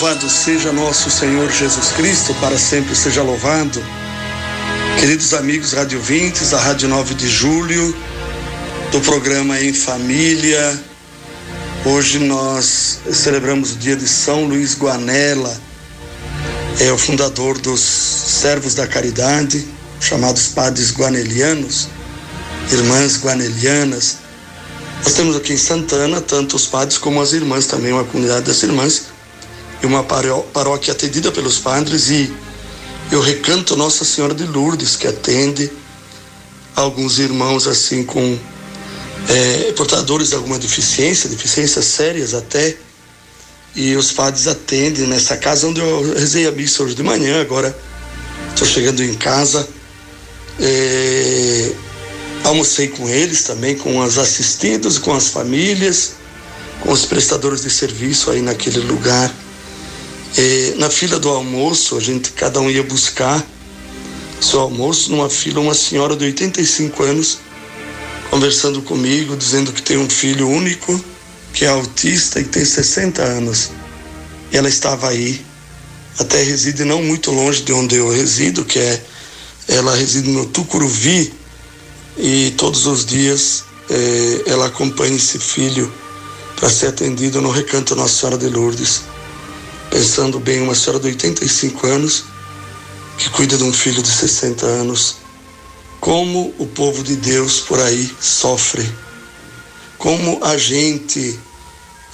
Louvado seja nosso Senhor Jesus Cristo, para sempre seja louvado. Queridos amigos radiovintes da Rádio 9 de Julho, do programa Em Família, hoje nós celebramos o dia de São Luís Guanela, é o fundador dos Servos da Caridade, chamados Padres Guanelianos, Irmãs Guanelianas. Nós temos aqui em Santana tanto os padres como as irmãs, também uma comunidade das irmãs e uma paróquia atendida pelos padres e eu recanto Nossa Senhora de Lourdes que atende alguns irmãos assim com é, portadores de alguma deficiência, deficiências sérias até, e os padres atendem nessa casa onde eu rezei a missa hoje de manhã, agora estou chegando em casa, é, almocei com eles também, com os assistidos, com as famílias, com os prestadores de serviço aí naquele lugar. Na fila do almoço, a gente cada um ia buscar seu almoço numa fila uma senhora de 85 anos conversando comigo, dizendo que tem um filho único, que é autista e tem 60 anos. E ela estava aí, até reside não muito longe de onde eu resido, que é ela reside no Tucuruvi. E todos os dias é, ela acompanha esse filho para ser atendido no Recanto Nossa Senhora de Lourdes pensando bem, uma senhora de 85 anos que cuida de um filho de 60 anos. Como o povo de Deus por aí sofre. Como a gente,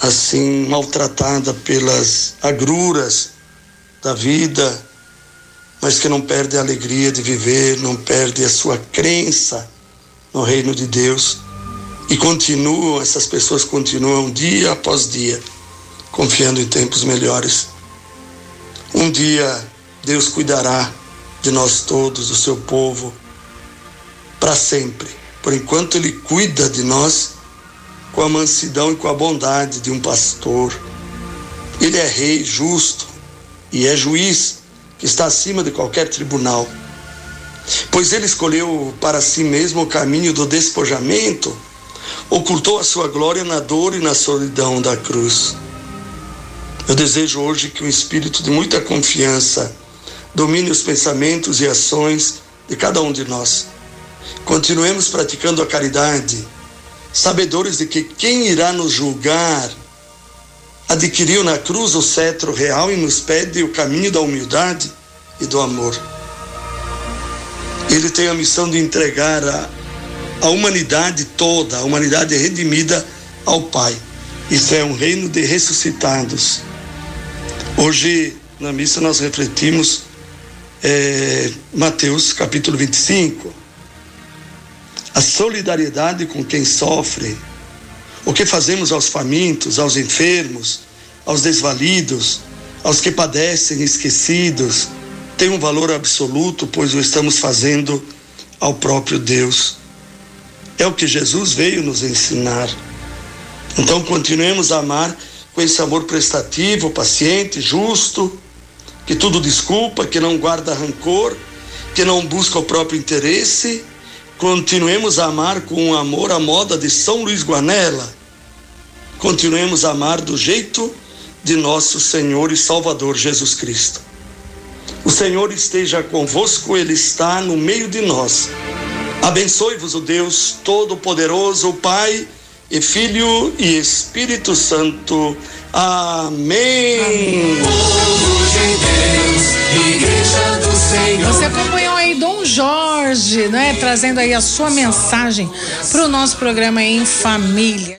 assim, maltratada pelas agruras da vida, mas que não perde a alegria de viver, não perde a sua crença no reino de Deus. E continuam, essas pessoas continuam dia após dia confiando em tempos melhores. Um dia Deus cuidará de nós todos, do seu povo, para sempre. Por enquanto Ele cuida de nós com a mansidão e com a bondade de um pastor. Ele é rei justo e é juiz que está acima de qualquer tribunal. Pois ele escolheu para si mesmo o caminho do despojamento, ocultou a sua glória na dor e na solidão da cruz. Eu desejo hoje que um espírito de muita confiança domine os pensamentos e ações de cada um de nós. Continuemos praticando a caridade, sabedores de que quem irá nos julgar adquiriu na cruz o cetro real e nos pede o caminho da humildade e do amor. Ele tem a missão de entregar a, a humanidade toda, a humanidade redimida ao Pai. Isso é um reino de ressuscitados Hoje, na missa, nós refletimos é, Mateus capítulo 25. A solidariedade com quem sofre. O que fazemos aos famintos, aos enfermos, aos desvalidos, aos que padecem esquecidos, tem um valor absoluto, pois o estamos fazendo ao próprio Deus. É o que Jesus veio nos ensinar. Então, continuemos a amar com esse amor prestativo, paciente, justo, que tudo desculpa, que não guarda rancor, que não busca o próprio interesse. Continuemos a amar com um amor à moda de São Luís Guanela. Continuemos a amar do jeito de nosso Senhor e Salvador Jesus Cristo. O Senhor esteja convosco, Ele está no meio de nós. Abençoe-vos o Deus Todo-Poderoso, o Pai e Filho e Espírito Santo. Amém. Amém. Você acompanhou aí Dom Jorge, né? Trazendo aí a sua mensagem para o nosso programa em família.